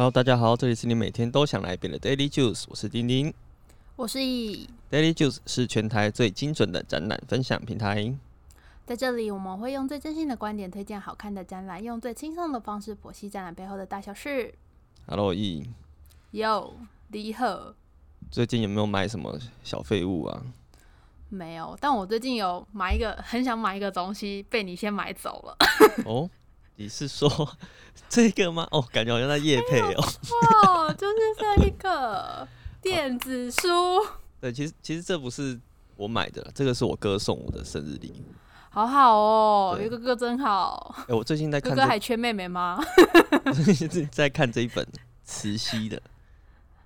Hello，大家好，这里是你每天都想来一遍的 Daily Juice，我是丁丁。我是易，Daily Juice 是全台最精准的展览分享平台。在这里我们会用最真心的观点推荐好看的展览，用最轻松的方式剖析展览背后的大小事。Hello，易，哟，李贺最近有没有买什么小废物啊？没有，但我最近有买一个，很想买一个东西，被你先买走了。哦，你是说 这个吗？哦，感觉好像在夜配哦。哦，就是这一个电子书，对，其实其实这不是我买的啦，这个是我哥送我的生日礼物。好好哦，有一个哥真好。哎、我最近在哥看哥，哥还缺妹妹吗？最近在看这一本慈禧的。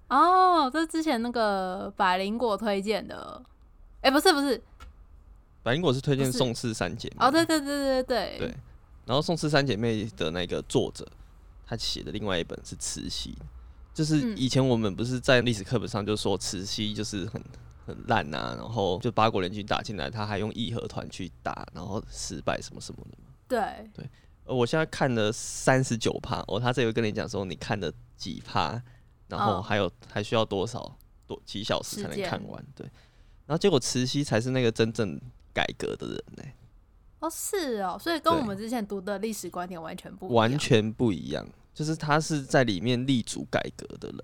哦，这是之前那个百灵果推荐的。哎、不是不是，百灵果是推荐宋氏三姐妹哦，对对对对对对然后宋氏三姐妹的那个作者，他写的另外一本是慈禧，就是嗯。以前我们不是在历史课本上就说慈禧就是很很烂啊，然后就八国联军打进来，他还用义和团去打，然后失败什么什么的嘛。对，呃，我现在看了三十九趴，哦，他这回跟你讲说你看了几趴，然后哦。还有、还需要多少多几小时才能看完，对。然后结果慈禧才是那个真正改革的人呢、哦是哦，所以跟我们之前读的历史观点完全不一样。完全不一样。就是他是在里面立足改革的人，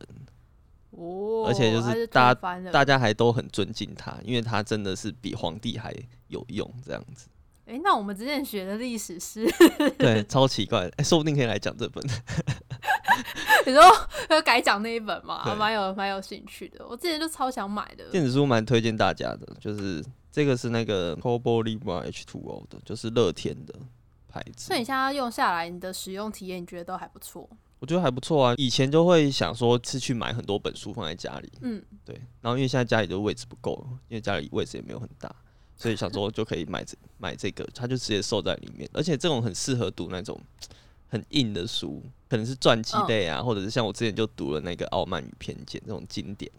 哦，而且就是大推翻了大家还都很尊敬他，因为他真的是比皇帝还有用这样子。哎、那我们之前学的历史是，对，超奇怪的，哎、说不定可以来讲这本。你说要改讲那一本嘛，对蛮有蛮有兴趣的。我之前就超想买的。电子书蛮推荐大家的，就是这个是那个 Kobo Libra H2O 的，就是乐天的牌子所以。你现在用下来，你的使用体验你觉得都还不错？我觉得还不错啊。以前就会想说是去买很多本书放在家里，嗯，对。然后因为现在家里的位置不够了，因为家里位置也没有很大，所以想说就可以买这 买这个，它就直接收在里面。而且这种很适合读那种很硬的书，可能是传记类啊，或者是像我之前就读了那个《傲慢与偏见》这种经典。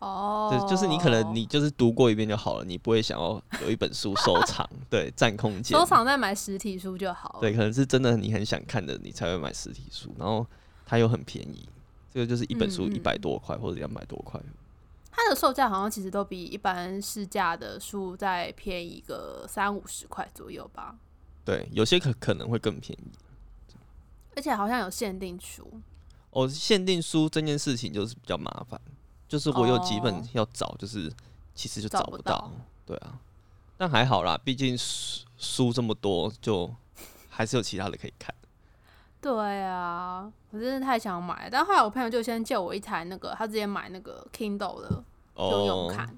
哦，对，就是你可能你就是读过一遍就好了，你不会想要有一本书收藏，对，占空间。收藏再买实体书就好了。对，可能是真的你很想看的，你才会买实体书，然后它又很便宜，这个就是一本书一百多块或者两百多块。它的售价好像其实都比一般市价的书再便宜个三五十块左右吧，对，有些可可能会更便宜。而且好像有限定书。哦，限定书这件事情就是比较麻烦，就是我有几本哦要找，就是其实就找不到。对啊，但还好啦，毕竟书书这么多，就还是有其他的可以看。对啊，我真的太想买了，但后来我朋友就先借我一台那个，他直接买那个 Kindle 的就用哦，看，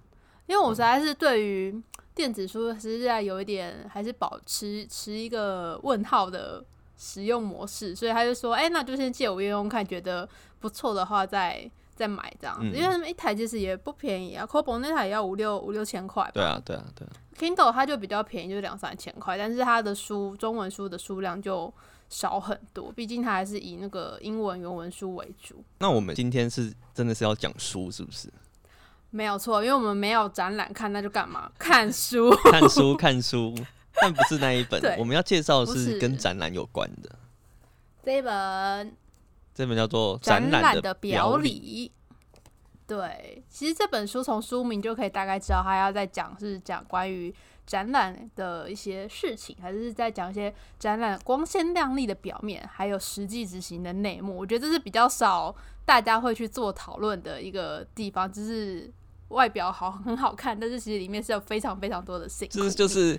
因为我实在是对于电子书实在有一点还是保持持一个问号的使用模式，所以他就说，哎、那就先借我用用看，觉得不错的话再再买这样子，嗯因为他们一台其实也不便宜啊 c o b o 那台也要五六五六千块吧，对啊，对啊，对啊。Kindle 它就比较便宜，就是两三千块，但是它的书中文书的数量就少很多，毕竟它还是以那个英文原文书为主。那我们今天是真的是要讲书，是不是？没有错，因为我们没有展览看，那就干嘛？看书。看书，看书，但不是那一本。我们要介绍的是跟展览有关的，这一本这本叫做《展览的表》。里。对，其实这本书从书名就可以大概知道，他要在讲是讲关于展览的一些事情，还是在讲一些展览光鲜亮丽的表面，还有实际执行的内幕。我觉得这是比较少大家会去做讨论的一个地方，就是外表好很好看，但是其实里面是有非常非常多的辛苦这就是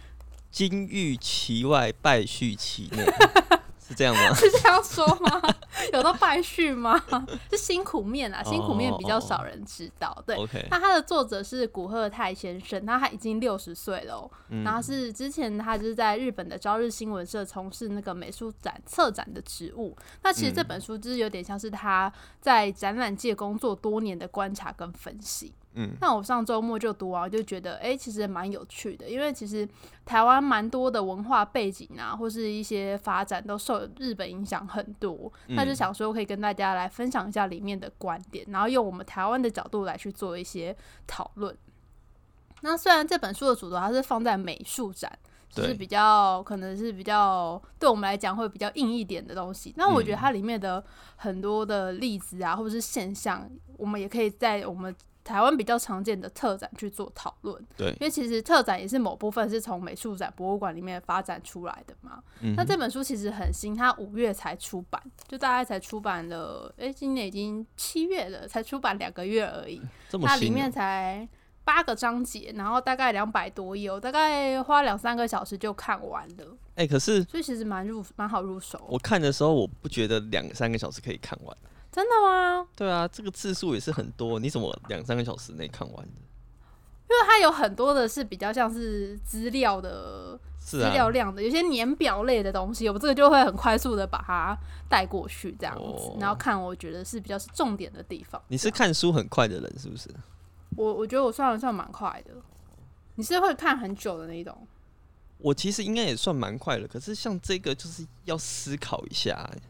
金玉其外，败絮其内，是这样吗？是这样说吗？有到败絮吗？是辛苦面啊，辛苦面比较哦少人知道。对那他的作者是古贺泰先生，那他已经六十岁了、然后是之前他就是在日本的朝日新闻社从事那个美术展策展的职务。那其实这嗯本书就是有点像是他在展览界工作多年的观察跟分析。嗯，那我上周末就读完，我就觉得，哎、其实蛮有趣的，因为其实台湾蛮多的文化背景啊，或是一些发展都受日本影响很多。那就嗯想说可以跟大家来分享一下里面的观点，然后用我们台湾的角度来去做一些讨论。那虽然这本书的主轴它是放在美术展就是比较可能是比较对我们来讲会比较硬一点的东西。那我觉得嗯它里面的很多的例子啊，或者是现象，我们也可以在我们台湾比较常见的特展去做讨论。对因为其实特展也是某部分是从美术展、博物馆里面发展出来的嘛。嗯，那这本书其实很新，它五月才出版，就大概才出版了，诶，今年已经七月了，才出版两个月而已。这么新哦它里面才八个章节，然后大概两百多页，我大概花两三个小时就看完了，哎、可是所以其实蛮入蛮好入手。我看的时候，我不觉得两三个小时可以看完。真的吗？对啊，这个字数也是很多，你怎么两三个小时内看完的？因为它有很多的是比较像是资料的是资料啊，量的，有些年表类的东西，我这个就会很快速的把它带过去这样子，哦然后看我觉得是比较是重点的地方。你是看书很快的人是不是？我我觉得我算了算蛮快的，你是会看很久的那一种。我其实应该也算蛮快的，可是像这个就是要思考一下、欸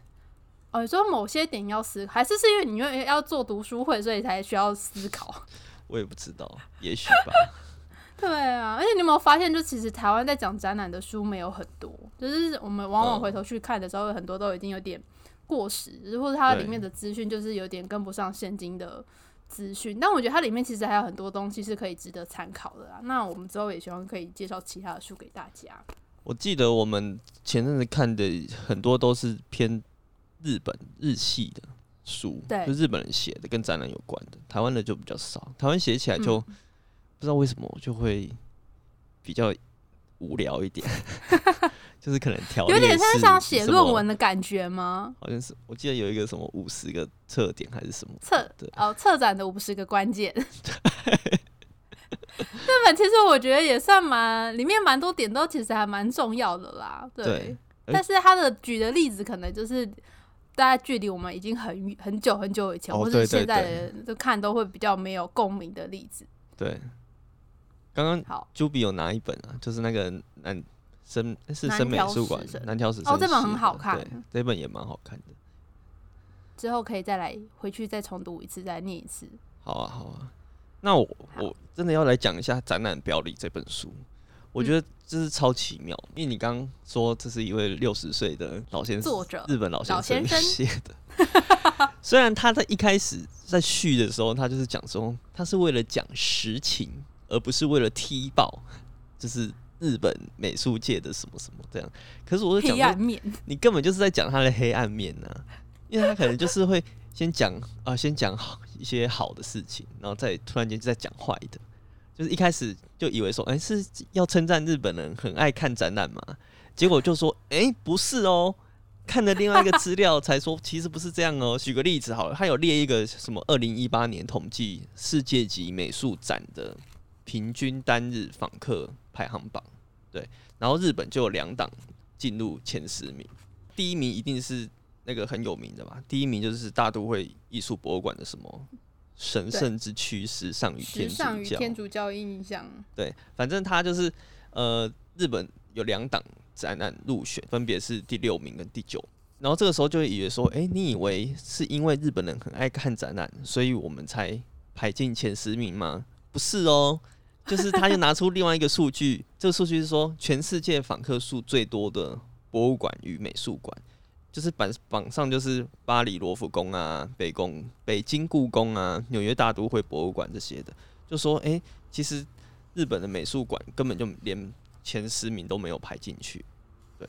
哦，你说某些点要思考，还是是因为你因为要做读书会，所以才需要思考？我也不知道，也许吧。对啊，而且你有没有发现，就其实台湾在讲展览的书没有很多，就是我们往往嗯回头去看的时候，很多都已经有点过时，或者它里面的资讯就是有点跟不上现今的资讯。但我觉得它里面其实还有很多东西是可以值得参考的啊。那我们之后也希望可以介绍其他的书给大家。我记得我们前阵子看的很多都是偏日本日系的书，对就日本人写的跟展览有关的，台湾的就比较少。台湾写起来就、嗯不知道为什么就会比较无聊一点，就是可能条有点像像写论文的感觉吗？好像是我记得有一个什么五十个特点还是什么，策对哦，策展的五十个关键。这 本其实我觉得也算蛮，里面蛮多点都其实还蛮重要的啦。对，但是他的举的例子可能就是大家距离我们已经很远很久很久以前，或是现在的人都看都会比较没有共鸣的例子。对。刚刚好，朱比有拿一本啊，就是那个南生是南生美术馆南条史哦这本很好看对，这本也蛮好看的。之后可以再来回去再重读一次，再念一次。好啊，好啊。那我我真的要来讲一下《展览表里》这本书，我觉得这是超奇妙，因为你刚刚说这是一位六十岁的老先生，作者日本老老先生写的。虽然他在一开始在序的时候，他就是讲说他是为了讲实情，而不是为了踢爆，就是日本美术界的什么什么这样。可是我就讲说黑暗，面，你根本就是在讲他的黑暗面呐、因为他可能就是会先讲啊、先讲好一些好的事情，然后再突然间就在讲坏的，就是一开始就以为说，哎、是要称赞日本人很爱看展览嘛，结果就说，哎、不是哦。看了另外一个资料才说，其实不是这样哦。举个例子好了，他有列一个什么二零一八年统计世界级美术展的平均单日访客排行榜，对，然后日本就有两档进入前十名，第一名一定是那个很有名的嘛？第一名就是大都会艺术博物馆的什么神圣之躯时尚与天主教，天主教印象。对，反正他就是呃，日本有两档展览入选，分别是第六名跟第九。然后这个时候就会以为说，哎、你以为是因为日本人很爱看展览，所以我们才排进前十名吗？不是哦，就是他就拿出另外一个数据，这个数据是说全世界访客数最多的博物馆与美术馆，就是榜榜上就是巴黎罗浮宫啊、北宫、北京故宫啊、纽约大都会博物馆这些的，就说，哎、其实日本的美术馆根本就连前十名都没有排进去。对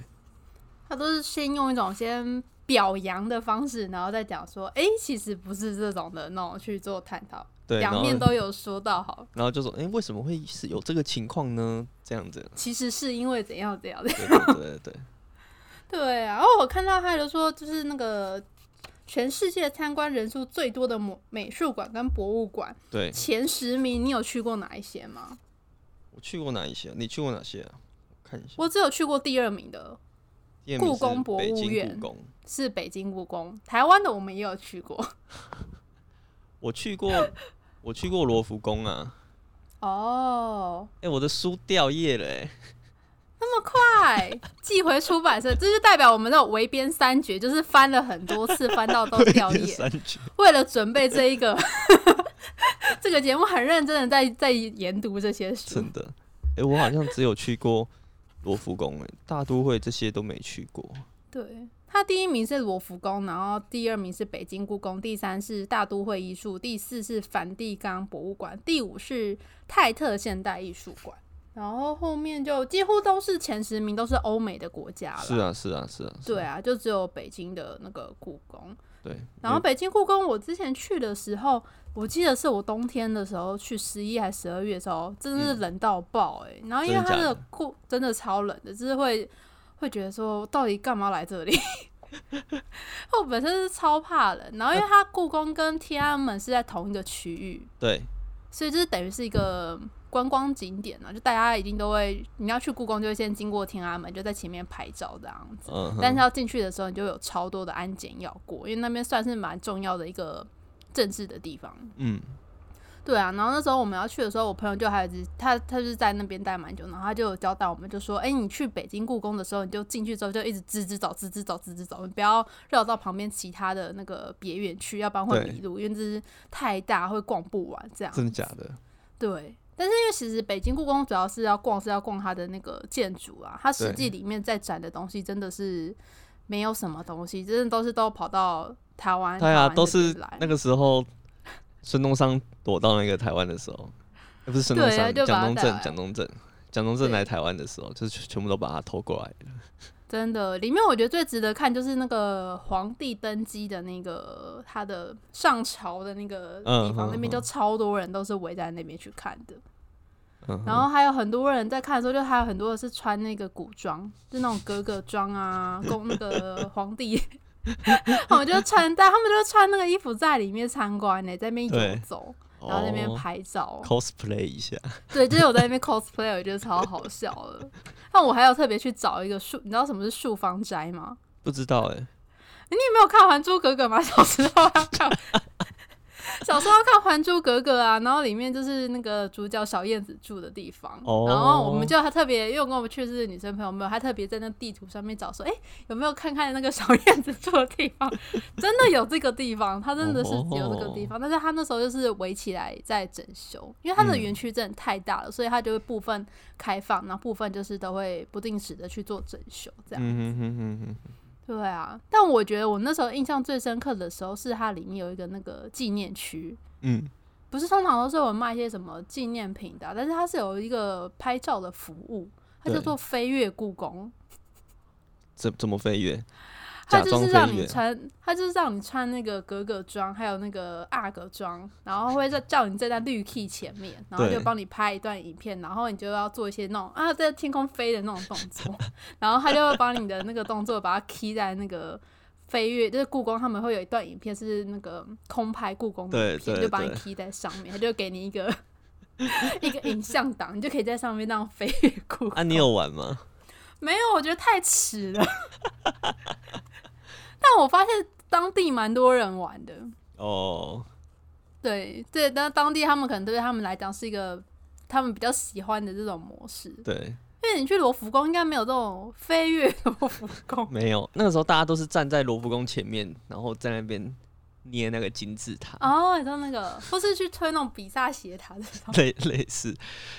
他都是先用一种先表扬的方式，然后再讲说，哎、其实不是这种的那种去做探讨，对，两面都有说到好，然后就说，哎、为什么会是有这个情况呢？这样子，其实是因为怎样怎样的。对对对对对，对啊，然后我看到他就说，就是那个全世界参观人数最多的美美术馆跟博物馆对前十名，你有去过哪一些吗？我去过哪一些啊？你去过哪些啊？我看一下，我只有去过第二名的故宫博物院是北京故宫，台湾的我们也有去过。我去过，我去过罗浮宫啊。哦，哎、我的书掉页了、哎，那么快寄回出版社，这就代表我们那种围边三绝，就是翻了很多次，翻到都掉第页。为了准备这一个 这个节目，很认真的在在研读这些书。真的，哎、我好像只有去过罗浮宫哎，大都会这些都没去过。对，他第一名是罗浮宫，然后第二名是北京故宫，第三是大都会艺术，第四是梵蒂冈博物馆，第五是泰特现代艺术馆。然后后面就几乎都是前十名，都是欧美的国家了。是啊，是啊，是啊。对啊，就只有北京的那个故宫。对。然后北京故宫，我之前去的时候，我记得是我冬天的时候去，十一还十二月的时候，真的是冷到爆哎。然后因为它的故真的超冷的，就是会会觉得说，到底干嘛来这里？我本身是超怕冷，然后因为它故宫跟天安门是在同一个区域，对，所以就是等于是一个。观光景点呢，就大家一定都会，你要去故宫就会先经过天安门，就在前面拍照这样子。嗯。但是要进去的时候，你就有超多的安检要过，因为那边算是蛮重要的一个政治的地方。嗯。对啊，然后那时候我们要去的时候，我朋友就还有他，他就是在那边待蛮久，然后他就有交代我们，就说：“哎，你去北京故宫的时候，你就进去之后就一直吱吱找、吱吱找、吱吱找，你不要绕到旁边其他的那个别园去，要不然会迷路，因为这是太大，会逛不完。这样真的假的？对。但是因为其实北京故宫主要是要逛，是要逛它的那个建筑啊，它实际里面在展的东西真的是没有什么东西，真的都是都跑到台湾。对啊，都是那个时候孙中山躲到那个台湾的时候，不是孙中山，蒋中正，蒋中正，蒋中正来台湾的时候，就是全部都把它偷过来了。真的，里面我觉得最值得看就是那个皇帝登基的那个他的上朝的那个地方，那边就超多人都是围在那边去看的。然后还有很多人在看的时候，就还有很多是穿那个古装，就那种格格装啊，宫那个皇帝，他们就穿，但他们就穿那个衣服在里面参观呢，在那边游走，然后那边拍照，cosplay 一下。对，就是我在那边 cosplay，我觉得超好笑的。那我还要特别去找一个树，你知道什么是树方斋吗？不知道哎。你有没有看《还珠格格》吗？小时候看。小时候看《还珠格格》啊，然后里面就是那个主角小燕子住的地方，然后我们就还特别，因为我跟我们去是女生朋友们，还特别在那地图上面找说，哎，有没有看看那个小燕子住的地方？真的有这个地方，它真的是有这个地方，但是它那时候就是围起来在整修，因为它的园区真的太大了，所以它就会部分开放，然后部分就是都会不定时的去做整修，这样。对啊，但我觉得我那时候印象最深刻的时候是它里面有一个那个纪念区，嗯，不是通常都是有卖一些什么纪念品的，但是它是有一个拍照的服务，它叫做飞跃故宫，怎怎么飞跃？他就是让你穿，他就是让你穿那个格格装，还有那个阿格装，然后会在叫你站在绿 key 前面，然后就帮你拍一段影片，然后你就要做一些那种啊在天空飞的那种动作，然后他就会把你的那个动作把它 key 在那个飞跃，就是故宫他们会有一段影片是那个空拍故宫的影片，就把你 key 在上面，他就给你一个一个影像档，你就可以在上面那样飞跃故宫。啊，你有玩吗？没有，我觉得太迟了。但我发现当地蛮多人玩的哦，对对，但当地他们可能对他们来讲是一个他们比较喜欢的这种模式。对，因为你去罗浮宫应该没有这种飞跃罗浮宫，没有。那个时候大家都是站在罗浮宫前面，然后在那边捏那个金字塔。哦，你知道那个，或是去推那种比萨斜塔的，类类似。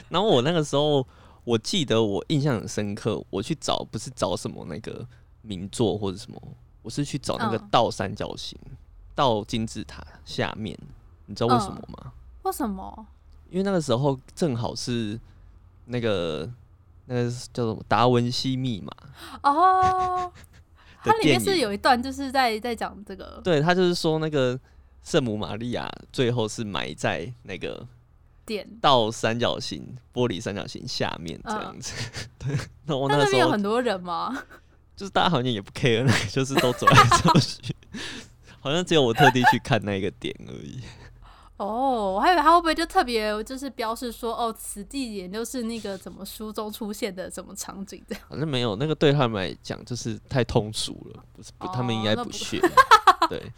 然后我那个时候，我记得我印象很深刻，我去找不是找什么那个名作或者什么。我是去找那个倒三角形，倒金字塔下面，你知道为什么吗？为什么？因为那个时候正好是那个那个叫什么达文西密码哦，它里面是有一段就是在在讲这个，对他就是说那个圣母玛利亚最后是埋在那个点倒三角形玻璃三角形下面这样子。对，那我那时候有很多人吗？就是大家好像也不 care，就是都走来走去，好像只有我特地去看那个点而已。哦，我还以为他会不会就特别就是标示说，哦，此地点就是那个怎么书中出现的什么场景这样。反正没有，那个对他们来讲就是太通俗了，不是不，他们应该不屑。对，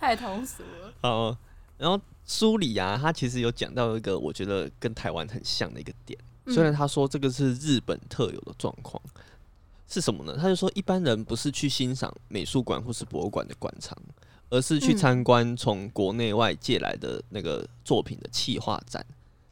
太通俗了。哦，然后书里啊，他其实有讲到一个我觉得跟台湾很像的一个点，虽然他说这个是日本特有的状况。是什么呢？他就说，一般人不是去欣赏美术馆或是博物馆的馆藏，而是去参观从国内外借来的那个作品的企划展。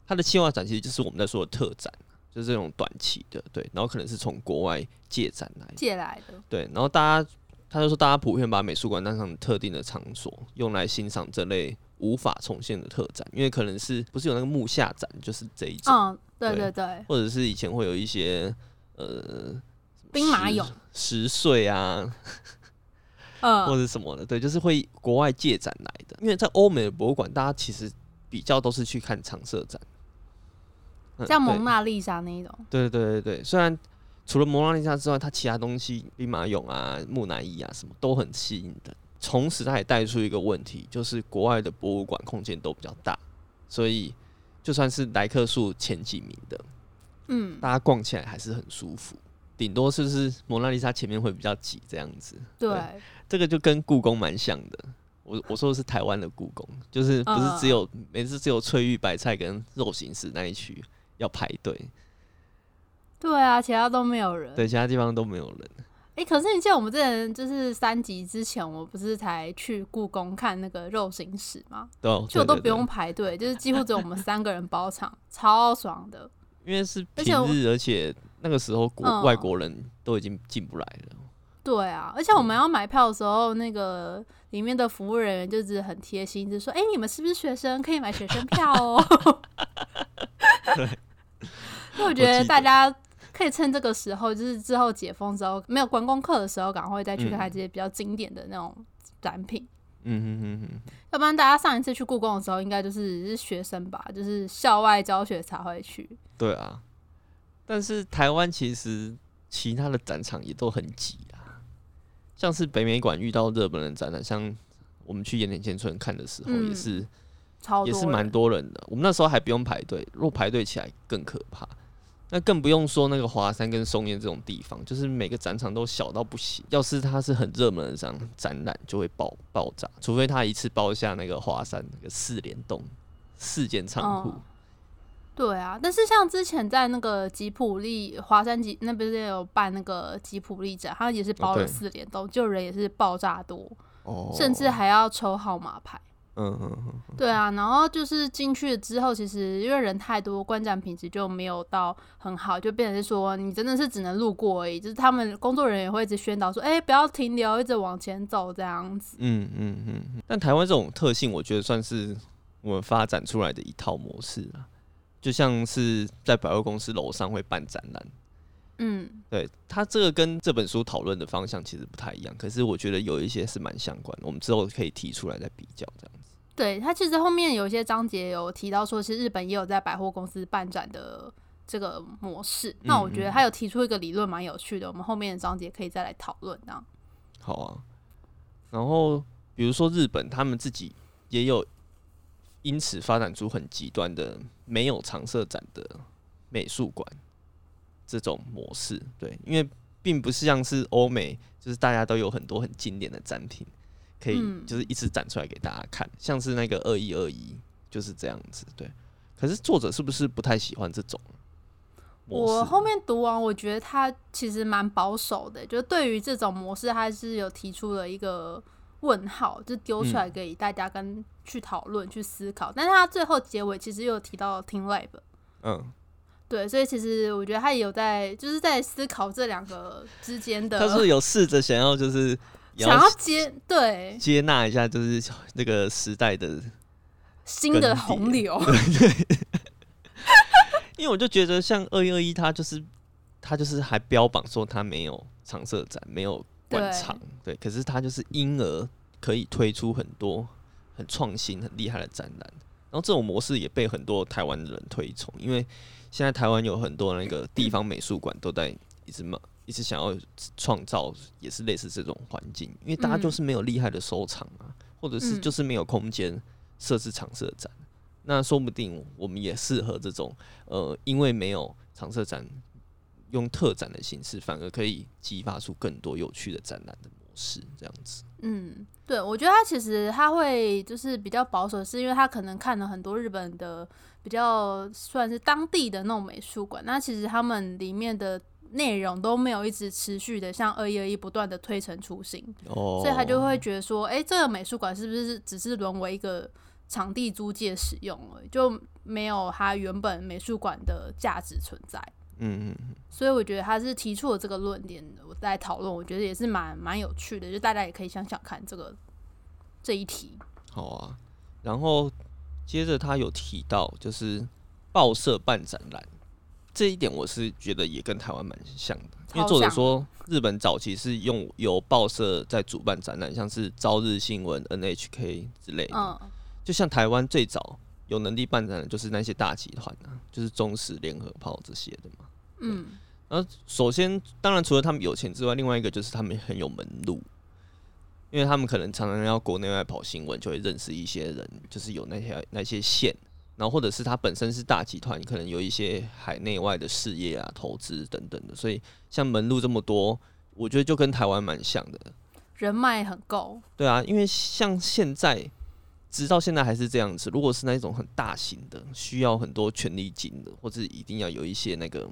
它的企划展其实就是我们在说的特展，就是这种短期的，对，然后可能是从国外借展来，借来的，对，然后大家他就说，大家普遍把美术馆当成特定的场所，用来欣赏这类无法重现的特展，因为可能是不是有那个木下展，就是这一种，嗯，对对。对对，或者是以前会有一些呃兵马俑，十岁啊，或嗯，者什么的，对，就是会国外借展来的。因为在欧美的博物馆，大家其实比较都是去看常设展，嗯像蒙娜丽莎那一种，对对对对，虽然除了蒙娜丽莎之外，它其他东西，兵马俑啊、木乃伊啊什么都很吸引的。同时，它也带出一个问题，就是国外的博物馆空间都比较大，所以就算是来客数前几名的，嗯，大家逛起来还是很舒服。顶多是不是蒙娜丽莎前面会比较挤这样子？对，这个就跟故宫蛮像的。我我说的是台湾的故宫，就是不是只有、每次只有翠玉白菜跟肉形石那一区要排队，对啊，其他都没有人。对，其他地方都没有人。哎、可是你记得我们之前就是三集之前，我不是才去故宫看那个肉形石吗？对就都不用排队，就是几乎只有我们三个人包场，超爽的。因为是平日，而且那个时候国、嗯外国人都已经进不来了。对啊，而且我们要买票的时候，那个里面的服务人员就是很贴心，就说：“哎、你们是不是学生？可以买学生票哦。” 因为我觉得大家可以趁这个时候，就是之后解封之后没有观光客的时候，赶快再去看看这些比较经典的那种展品。嗯哼哼哼，要不然大家上一次去故宫的时候，应该就是是学生吧，就是校外教学才会去。对啊。但是台湾其实其他的展场也都很挤啊，像是北美馆遇到日本人展览，像我们去盐田千村看的时候，嗯也是、超也是蛮多人的。我们那时候还不用排队，如果排队起来更可怕。那更不用说那个华山跟松烟这种地方，就是每个展场都小到不行。要是它是很热门的展展览，就会爆爆炸。除非他一次包下那个华山那个四联动四间仓库，嗯对啊，但是像之前在那个吉普力华山吉那边有办那个吉普力展，它也是包了四联动，就人也是爆炸多，哦甚至还要抽号码牌。嗯嗯嗯，对啊，然后就是进去了之后，其实因为人太多，观展品质就没有到很好，就变成是说你真的是只能路过而已。就是他们工作人员会一直宣导说，哎、不要停留，一直往前走这样子。嗯嗯嗯嗯。但台湾这种特性，我觉得算是我们发展出来的一套模式啊，就像是在百货公司楼上会办展览。嗯，对它这个跟这本书讨论的方向其实不太一样，可是我觉得有一些是蛮相关的，我们之后可以提出来再比较这样子。对，他其实后面有一些章节有提到说，是日本也有在百货公司办展的这个模式。那我觉得他有提出一个理论蛮有趣的，我们后面的章节可以再来讨论。这样，好啊，然后比如说日本，他们自己也有因此发展出很极端的没有常设展的美术馆这种模式。对，因为并不是像是欧美，就是大家都有很多很经典的展品，可以嗯就是一直展出来给大家看，像是那个二一二一就是这样子。对，可是作者是不是不太喜欢这种？我后面读完，我觉得他其实蛮保守的，就对于这种模式，他是有提出了一个问号，就丢出来给大家跟去讨论、去思考。但是他最后结尾其实又有提到 Team Lab。嗯，对，所以其实我觉得他也有在，就是在思考这两个之间的，他是有试着想要就是也想要接对接纳一下，就是那个时代的，新的洪流。因为我就觉得像二一二一，它就是它就是还标榜说它没有常设展，没有馆场，对，可是它就是因而可以推出很多很创新、很厉害的展览，然后这种模式也被很多台湾的人推崇，因为现在台湾有很多那个地方美术馆都在一直嘛。一直想要创造也是类似这种环境，因为大家嗯就是没有厉害的收藏啊，或者是嗯就是没有空间设置常设展。那说不定我们也适合这种呃，因为没有常设展，用特展的形式，反而可以激发出更多有趣的展览的模式，这样子。嗯，对，我觉得他其实他会就是比较保守，是因为他可能看了很多日本的比较算是当地的那种美术馆，那其实他们里面的内容都没有一直持续的像二一二一不断的推陈出新，哦，所以他就会觉得说，哎、这个美术馆是不是只是沦为一个场地租借使用了，就没有它原本美术馆的价值存在。嗯嗯嗯，所以我觉得他是提出了这个论点，我在讨论，我觉得也是蛮蛮有趣的，就大家也可以想想看这个这一题。好啊。然后接着他有提到，就是报社办展览这一点，我是觉得也跟台湾蛮像的，因为作者说日本早期是用由报社在主办展览，像是朝日新闻、NHK 之类的。嗯，就像台湾最早有能力办展的，就是那些大集团啊，就是中时、联合报这些的嘛。嗯，然后首先，当然除了他们有钱之外，另外一个就是他们很有门路，因为他们可能常常要国内外跑新闻，就会认识一些人，就是有那些那些线，然后或者是他本身是大集团，可能有一些海内外的事业啊、投资等等的，所以像门路这么多，我觉得就跟台湾蛮像的。人脉很够，对啊，因为像现在，直到现在还是这样子。如果是那种很大型的，需要很多权力金的，或者一定要有一些那个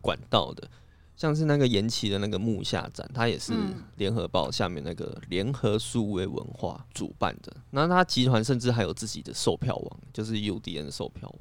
管道的，像是那个延期的那个木下展，它也是嗯联合报下面那个联合数位文化主办的。然后它集团甚至还有自己的售票网，就是 UDN 售票网。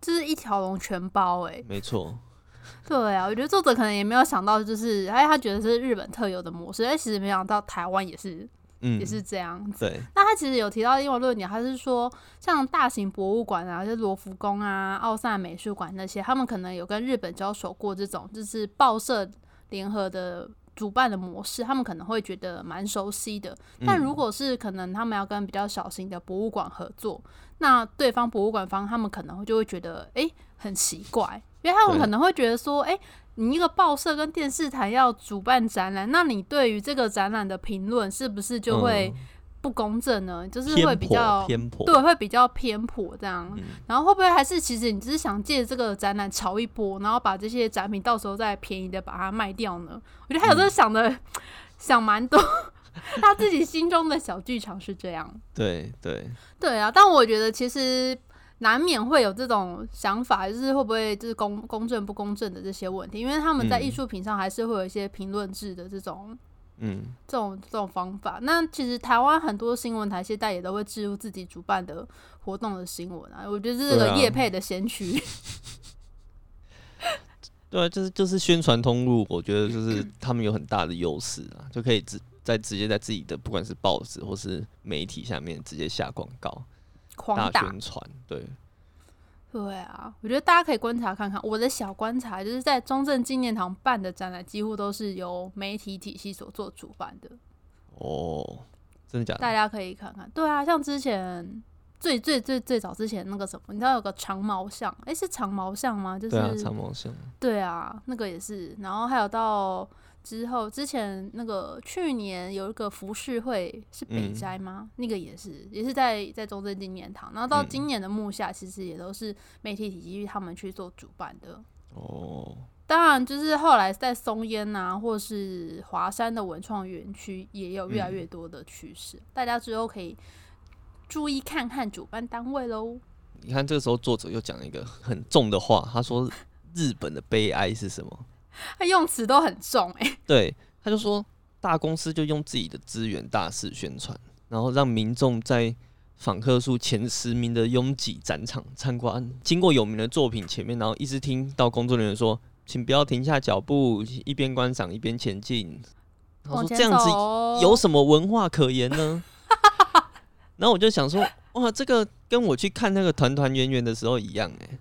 这是一条龙全包哎、没错，对啊，我觉得作者可能也没有想到，就是哎，他觉得是日本特有的模式，但，其实没想到台湾也是嗯。也，是这样子。对，那他其实有提到英文论点，他是说像大型博物馆啊，就是罗浮宫啊、奥赛美术馆那些，他们可能有跟日本交手过这种就是报社联合的主办的模式，他们可能会觉得蛮熟悉的。但嗯。如果是可能他们要跟比较小型的博物馆合作，那对方博物馆方他们可能就会觉得诶很奇怪，因为他们可能会觉得说，诶，你一个报社跟电视台要主办展览，那你对于这个展览的评论是不是就会嗯不公正呢？就是会比较偏颇，对，会比较偏颇这样。嗯然后会不会还是其实你只是想借这个展览炒一波，然后把这些展品到时候再便宜的把它卖掉呢？我觉得他有时候想的、想蛮多，他自己心中的小剧场是这样。对对，对啊，但我觉得其实难免会有这种想法，就是会不会就是公公正不公正的这些问题，因为他们在嗯艺术品上还是会有一些评论制的这种嗯，这种这种方法。那其实台湾很多新闻台现在也都会置入自己主办的活动的新闻啊，我觉得这个业配的先驱。对啊，就是就是宣传通路，我觉得就是他们有很大的优势啊，就可以直在直接在自己的不管是报纸或是媒体下面直接下广告，大狂打，宣传。对，对啊，我觉得大家可以观察看看。我的小观察就是在中正纪念堂办的展览，几乎都是由媒体体系所做主办的。哦，真的假的？大家可以看看。对啊，像之前最最最最早之前那个什么，你知道有个长毛象，诶，是长毛象吗？就是对啊，长毛象。对啊，那个也是。然后还有到之后，之前那个去年有一个服饰会是北嗯斋吗？那个也是，也是在在中正纪念堂。然后到嗯今年的木下，其实也都是媒体体系他们去做主办的。哦，当然，就是后来在松烟啊，或是华山的文创园区，也有越来嗯越多的趋势。大家之后可以注意看看主办单位喽。你看这个时候作者又讲了一个很重的话，他说日本的悲哀是什么？他用词都很重哎、对，他就说大公司就用自己的资源大肆宣传，然后让民众在访客数前十名的拥挤展场参观，经过有名的作品前面，然后一直听到工作人员说：“请不要停下脚步，一边观赏一边前进。”然后说这样子有什么文化可言呢？然后我就想说，哇，这个跟我去看那个团团圆圆的时候一样哎、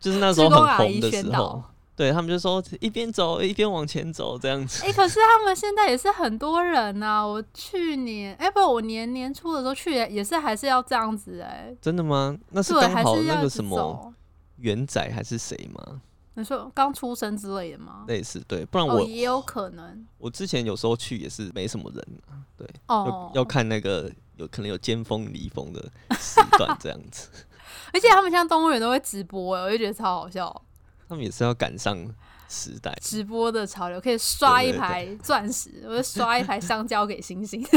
就是那时候很红的时候，对他们就说一边走一边往前走这样子。哎、可是他们现在也是很多人呐、我去年，哎、不，我年年初的时候去也是还是要这样子哎、真的吗？那是对，刚好那个什么走。元仔还是谁吗？你说刚出生之类的吗？类似对，不然哦，我、也有可能我之前有时候去也是没什么人啊，对，哦要。要看那个有可能有尖峰离峰的时段这样子，而且他们像动物园都会直播哎，我就觉得超好笑。他们也是要赶上时代。直播的潮流可以刷一排钻石，我就刷一排香蕉给星星。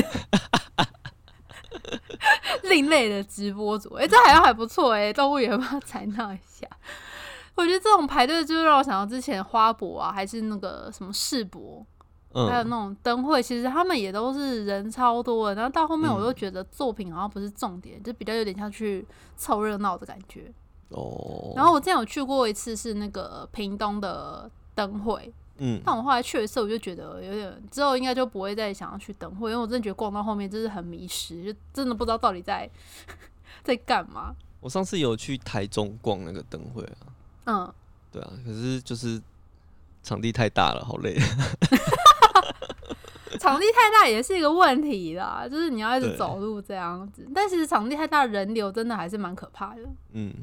另类的直播组，哎、这好像还不错哎、动物园要不要采纳一下？我觉得这种排队就是让我想到之前花博啊，还是那个什么世博，还有嗯，那种灯会，其实他们也都是人超多的。然后到后面我都嗯觉得作品好像不是重点，就比较有点像去凑热闹的感觉。哦，然后我之前有去过一次，是那个屏东的灯会。嗯，但我后来去了一次，我就觉得有点之后应该就不会再想要去灯会，因为我真的觉得逛到后面就是很迷失，就真的不知道到底在 在干嘛。我上次有去台中逛那个灯会啊，嗯，对啊，可是就是场地太大了，好累。场地太大也是一个问题啦，就是你要一直走路这样子。但其实场地太大，人流真的还是蛮可怕的。嗯，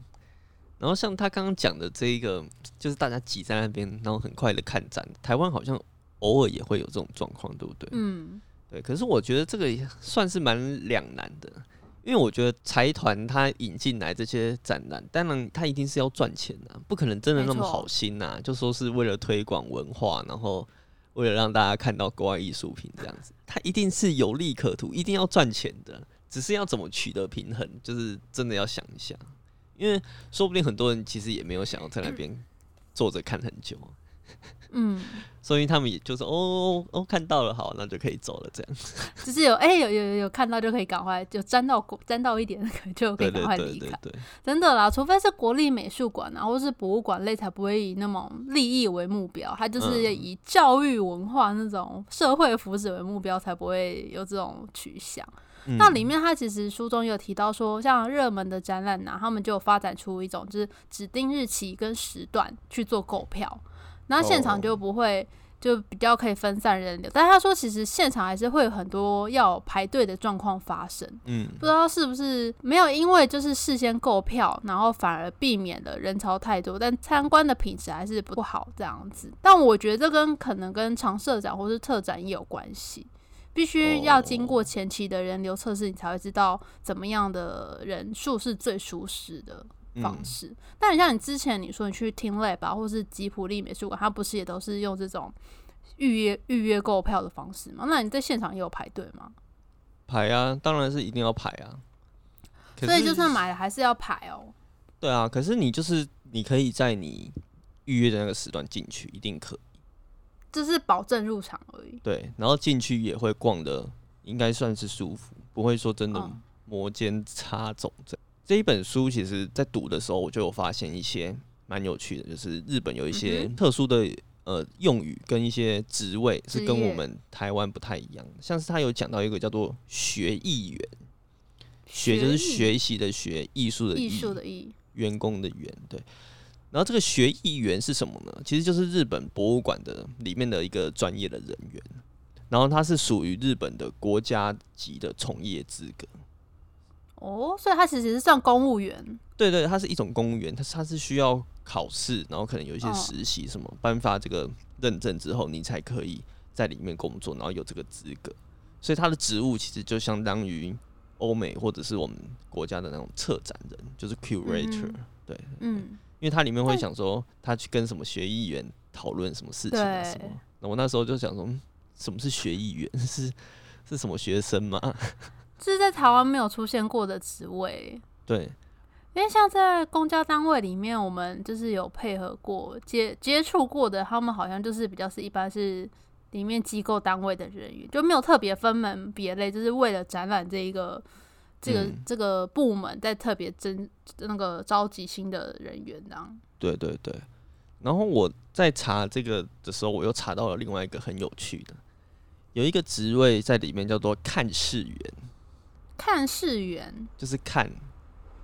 然后像他刚刚讲的这一个，就是大家挤在那边，然后很快的看展，台湾好像偶尔也会有这种状况，对不对？嗯，对，可是我觉得这个也算是蛮两难的，因为我觉得财团他引进来这些展览，当然他一定是要赚钱的、不可能真的那么好心呐、就说是为了推广文化，然后为了让大家看到国外艺术品这样子，他一定是有利可图，一定要赚钱的，只是要怎么取得平衡，就是真的要想一下，因为说不定很多人其实也没有想要在那边坐着看很久。嗯，所以他们也就是哦哦看到了，好，那就可以走了，这样。就是有哎、有有有有看到就可以赶快就沾到沾到一点，就可以赶快离开。对对对，真的啦，除非是国立美术馆啊，或是博物馆类，才不会以那种利益为目标，它就是嗯以教育文化那种社会福祉为目标，才不会有这种取向。嗯那里面它其实书中有提到说，像热门的展览呢、他们就有发展出一种就是指定日期跟时段去做购票，那现场就不会。就比较可以分散人流，但是他说其实现场还是会有很多要排队的状况发生，嗯不知道是不是没有因为就是事先购票，然后反而避免了人潮太多，但参观的品质还是不好这样子。但我觉得这跟可能跟常设展或是特展也有关系，必须要经过前期的人流测试，你才会知道怎么样的人数是最舒适的。方嗯式，但你像你之前你说你去听 lab 啊，或是吉普力美术馆，它不是也都是用这种预约预约购票的方式吗？那你在现场也有排队吗？排啊，当然是一定要排啊。所以就算买了还是要排哦。对啊，可是你就是你可以在你预约的那个时段进去，一定可以就是保证入场而已。对，然后进去也会逛的，应该算是舒服，不会说真的嗯摩肩擦踵这。这一本书其实在读的时候，我就有发现一些蛮有趣的，就是日本有一些嗯特殊的呃用语跟一些职位是跟我们台湾不太一样，像是他有讲到一个叫做学艺员，学就是学习的学，艺术的艺术的艺，员工的员，对。然后这个学艺员是什么呢？其实就是日本博物馆的里面的一个专业的人员，然后他是属于日本的国家级的从业资格。哦，所以他其实是算公务员。对对，他是一种公务员，他他是需要考试，然后可能有一些哦实习什么，颁发这个认证之后，你才可以在里面工作，然后有这个资格。所以他的职务其实就相当于欧美或者是我们国家的那种策展人，就是 curator、嗯对，嗯，因为它里面会想说，他去跟什么学议员讨论什么事情啊对什么。那我那时候就想说，嗯什么是学议员？是是什么学生吗？这是在台湾没有出现过的职位。对，因为像在公交单位里面，我们就是有配合过接接触过的，他们好像就是比较是一般是里面机构单位的人员，就没有特别分门别类，就是为了展览这一个这个、嗯这个部门在特别征那个召集新的人员这样。对对对。然后我在查这个的时候，我又查到了另外一个很有趣的，有一个职位在里面叫做看事员，看事员就是看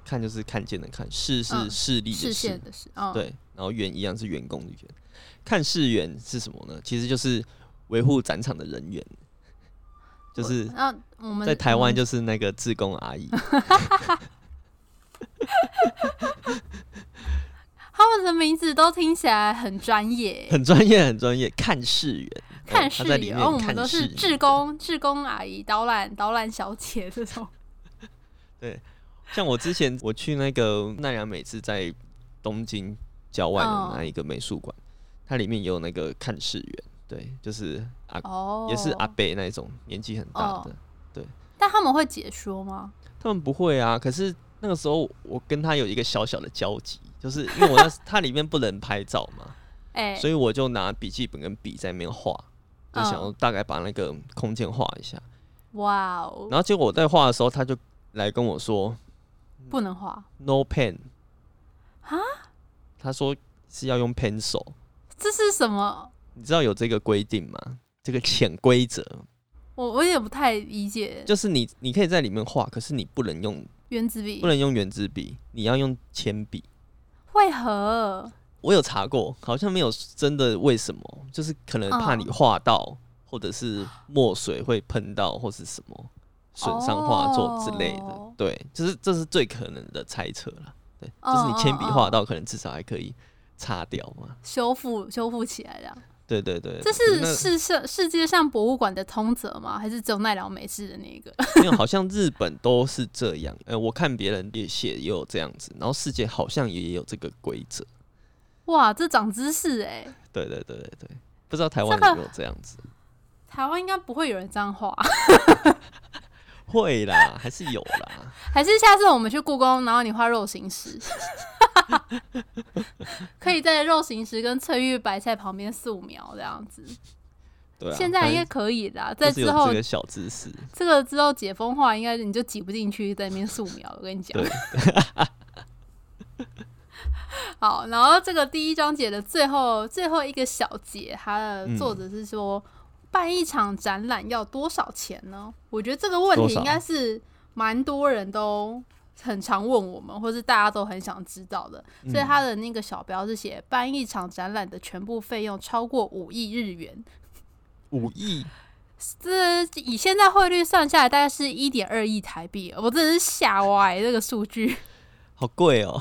看就是看见的看，视是嗯视力的视视线，的视，嗯，，对，然后员一样是员工的员。看事员是什么呢？其实就是维护展场的人员，就是那我们在台湾就是那个志工阿姨。他们的名字都听起来很专业，很专业，很专业，看事员，看哦他在里视员，然后我们都是，志工、志工阿姨、导览、导览小姐这种。像我之前我去那个奈良美智在东京郊外的嗯那一个美术馆，它里面也有那个看事员，对，就是阿、哦，也是阿伯那一种年纪很大的，对。但他们会解说吗？他们不会啊，可是那个时候我跟他有一个小小的交集，就是因为我那它 里面不能拍照嘛，哎、所以我就拿笔记本跟笔在那边画，就想大概把那个空间画一下。哇哦，然后结果我在画的时候，他就来跟我说不能画，“no pen”，他说是要用 pencil，这是什么？你知道有这个规定吗？这个潜规则我我也不太理解。就是你你可以在里面画，可是你不能用原子笔不能用圆珠笔，你要用铅笔。为何？我有查过，好像没有真的为什么，就是可能怕你画到，或者是墨水会喷到，或是什么损伤画作之类的。哦对，就是这是最可能的猜测了。对，嗯就是你铅笔画到，可能至少还可以擦掉嘛。修复修复起来的，对对对，这是世世世界上博物馆的通则吗？还是只有奈良美智的那个？没有，好像日本都是这样。呃，我看别人也写也有这样子，然后世界好像也有这个规则。哇，这长知识哎！对对对对对，不知道台湾有没有这样子？台湾应该不会有人这样画，会啦，还是有啦。还是下次我们去故宫，然后你画肉形石，可以在肉形石跟翠玉白菜旁边素描这样子。对啊，现在应该可以啦，在之后这个小知识。这个之后解封话，应该你就挤不进去在那边素描。我跟你讲对，好，然后这个第一章节的最后最后一个小节，它的嗯作者是说，办一场展览要多少钱呢？我觉得这个问题应该是蛮多人都很常问我们，或是大家都很想知道的。嗯所以他的那个小标是写办一场展览的全部费用超过五亿日元。五亿，这以现在汇率算下来，大概是一点二亿台币，我真的是吓歪这个数据。好贵哦。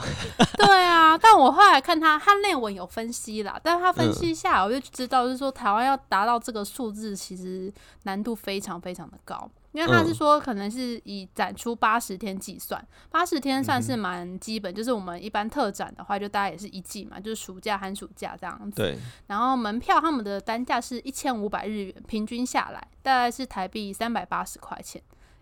对啊，但我后来看他，他内文有分析啦，但是他分嗯析下来，我就知道，就是说台湾要达到这个数字，其实难度非常非常的高。因为他是嗯说，可能是以展出八十天计算，八十天算嗯是蛮基本，就是我们一般特展的话，就大家也是一季嘛，就是暑假、寒暑假这样子。对，然后门票他们的单价是一千五百日元，平均下来大概是台币三百八十块钱。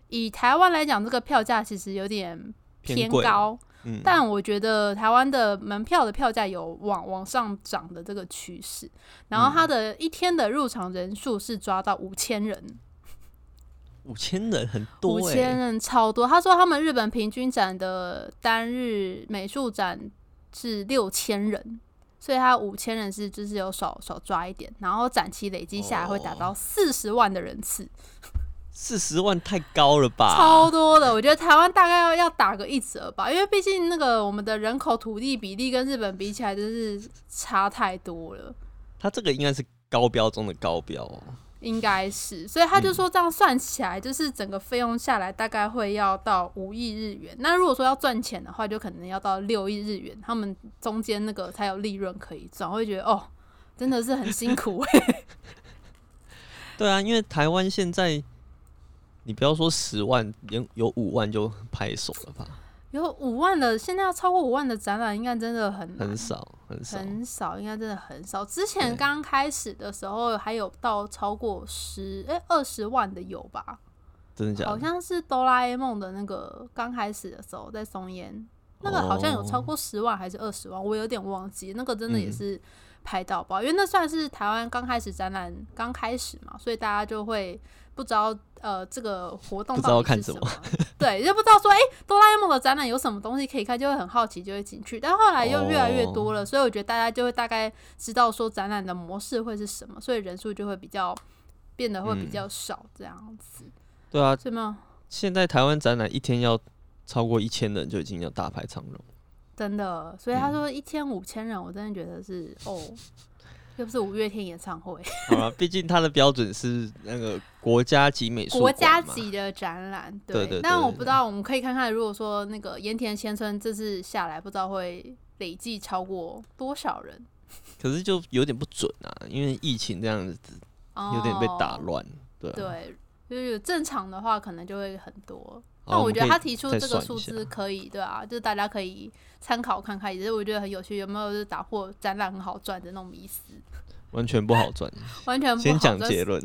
以台湾来讲，这个票价其实有点偏贵高，嗯，但我觉得台湾的门票的票价有往往上涨的这个趋势。然后它的一天的入场人数是抓到五千人，五千人很多哎、五千人超多。他说他们日本平均展的单日美术展是六千人。所以他五千人是就是有少少抓一点，然后展期累积下来会达到四十万的人次，四十万太高了吧？超多的。我觉得台湾大概要要打个一折吧，因为毕竟那个我们的人口土地比例跟日本比起来，真是差太多了。他这个应该是高标中的高标哦。应该是，所以他就说这样算起来，就是整个费用下来大概会要到五亿日元。那如果说要赚钱的话，就可能要到六亿日元，他们中间那个才有利润可以赚。我会觉得哦，真的是很辛苦哎、对啊，因为台湾现在，你不要说十万，连有五万就拍手了吧？有五万的，现在要超过五万的展览，应该真的很很少，很少。很少，应该真的很少。之前刚开始的时候，还有到超过十哎二十万的有吧？真的假的？好像是哆啦 A 梦的那个刚开始的时候，在松烟那个好像有超过十万还是二十万，我有点忘记。那个真的也嗯是拍到爆，因为那算是台湾刚开始展览刚开始嘛，所以大家就会不知道呃这个活动不知道到底看什是什么，对，就不知道说哎哆啦 A 梦的展览有什么东西可以看，就会很好奇，就会进去。但后来又越来越多哦了，所以我觉得大家就会大概知道说展览的模式会是什么，所以人数就会比较变得会比嗯。较少这样子，对啊，是吗？现在台湾展览一天要超过一千人就已经要大排长龙。真的，所以他嗯。说一天五千人，我真的觉得是哦，又不是五月天演唱会，好了，毕竟它的标准是那个国家级美术国家级的展览，对对但对我不知道，我们可以看看，如果说那个盐田先生这次下来，不知道会累计超过多少人，可是就有点不准啊，因为疫情这样子有点被打哦。乱。对啊，对，就是正常的话，可能就会很多。但好们可以我觉得他提出这个数字可以，对啊，就是大家可以参考看看，也是我觉得很有趣。有没有就是打破展览很好赚的那种迷思？完全不好赚。完全不先讲结论，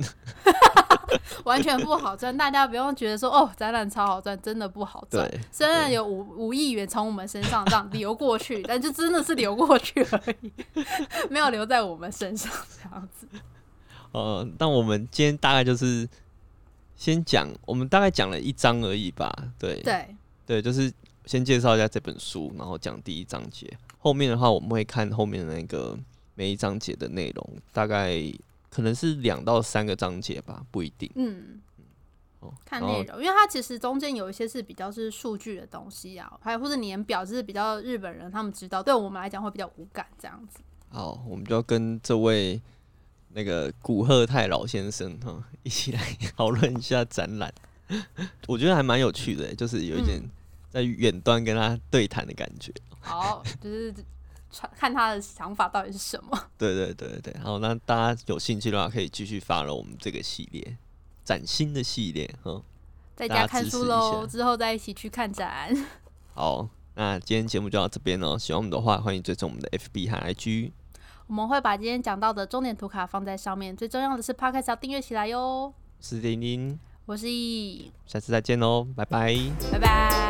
完全不好赚。大家不用觉得说哦，展览超好赚，真的不好赚。虽然有五五亿元从我们身上这样流过去，但就真的是流过去而已，没有留在我们身上这样子。呃，但我们今天大概就是先讲，我们大概讲了一章而已吧。对，对，对，就是先介绍一下这本书，然后讲第一章节。后面的话，我们会看后面的那个每一章节的内容，大概可能是两到三个章节吧，不一定。嗯，哦，看内容，因为它其实中间有一些是比较是数据的东西啊，还有或者年表，就是比较日本人他们知道，对我们来讲会比较无感这样子。好，我们就要跟这位那个古贺泰老先生哈一起来 讨论一下展览。我觉得还蛮有趣的，就是有一点在远端跟他对谈的感觉。好，就是看他的想法到底是什么。对对对对对，好，那大家有兴趣的话，可以继续发了我们这个系列崭新的系列哈。在家看书喽，之后再一起去看展。好，那今天节目就到这边喽。喜欢我们的话，欢迎追踪我们的 FB 和 IG。我们会把今天讲到的重点图卡放在上面，最重要的是 Podcast 要订阅起来哟。我是丁丁，我是易，下次再见喽，拜拜。拜拜。